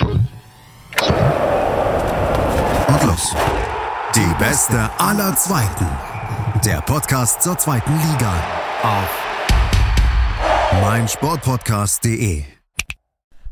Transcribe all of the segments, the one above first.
Und los. Die beste aller Zweiten. Der Podcast zur zweiten Liga. Auf meinsportpodcast.de.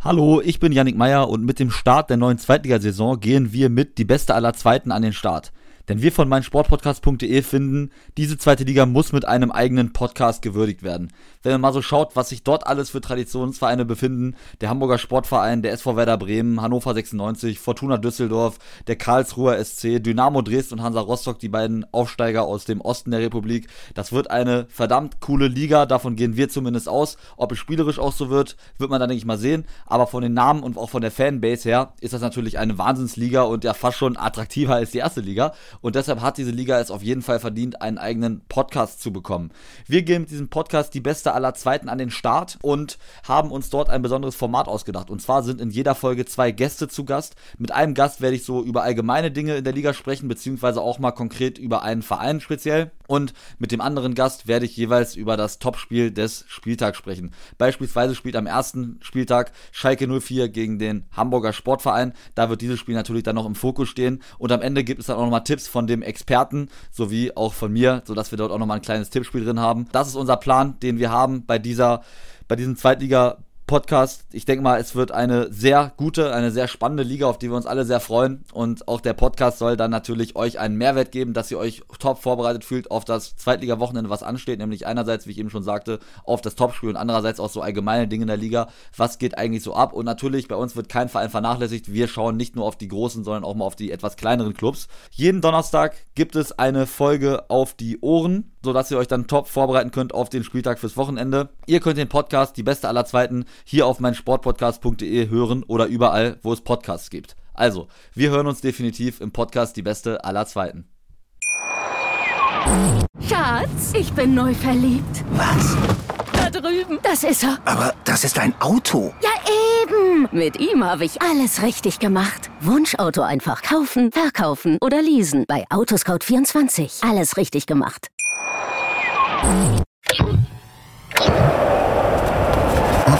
Hallo, ich bin Yannick Meyer und mit dem Start der neuen Zweitligasaison gehen wir mit die beste aller Zweiten an den Start. Denn wir von meinsportpodcast.de finden, diese zweite Liga muss mit einem eigenen Podcast gewürdigt werden. Wenn man mal so schaut, was sich dort alles für Traditionsvereine befinden, der Hamburger Sportverein, der SV Werder Bremen, Hannover 96, Fortuna Düsseldorf, der Karlsruher SC, Dynamo Dresden und Hansa Rostock, die beiden Aufsteiger aus dem Osten der Republik. Das wird eine verdammt coole Liga, davon gehen wir zumindest aus. Ob es spielerisch auch so wird, wird man dann denke ich mal sehen. Aber von den Namen und auch von der Fanbase her ist das natürlich eine Wahnsinnsliga und ja fast schon attraktiver als die erste Liga. Und deshalb hat diese Liga es auf jeden Fall verdient, einen eigenen Podcast zu bekommen. Wir gehen mit diesem Podcast die beste aller Zweiten an den Start und haben uns dort ein besonderes Format ausgedacht. Und zwar sind in jeder Folge zwei Gäste zu Gast. Mit einem Gast werde ich so über allgemeine Dinge in der Liga sprechen, beziehungsweise auch mal konkret über einen Verein speziell. Und mit dem anderen Gast werde ich jeweils über das Topspiel des Spieltags sprechen. Beispielsweise spielt am ersten Spieltag Schalke 04 gegen den Hamburger Sportverein. Da wird dieses Spiel natürlich dann noch im Fokus stehen. Und am Ende gibt es dann auch nochmal Tipps von dem Experten sowie auch von mir, sodass wir dort auch nochmal ein kleines Tippspiel drin haben. Das ist unser Plan, den wir haben bei dieser, bei diesem Zweitliga Podcast. Ich denke mal, es wird eine sehr gute, eine sehr spannende Liga, auf die wir uns alle sehr freuen. Und auch der Podcast soll dann natürlich euch einen Mehrwert geben, dass ihr euch top vorbereitet fühlt auf das Zweitliga-Wochenende, was ansteht. Nämlich einerseits, wie ich eben schon sagte, auf das Topspiel und andererseits auch so allgemeine Dinge in der Liga. Was geht eigentlich so ab? Und natürlich, bei uns wird kein Verein vernachlässigt. Wir schauen nicht nur auf die großen, sondern auch mal auf die etwas kleineren Clubs. Jeden Donnerstag gibt es eine Folge auf die Ohren sodass ihr euch dann top vorbereiten könnt auf den Spieltag fürs Wochenende. Ihr könnt den Podcast, die beste aller Zweiten, hier auf meinsportpodcast.de hören oder überall, wo es Podcasts gibt. Also, wir hören uns definitiv im Podcast die beste aller Zweiten. Schatz, ich bin neu verliebt. Was? Da drüben. Das ist er. Aber das ist ein Auto. Ja, eben. Mit ihm habe ich alles richtig gemacht. Wunschauto einfach kaufen, verkaufen oder leasen. Bei Autoscout24. Alles richtig gemacht.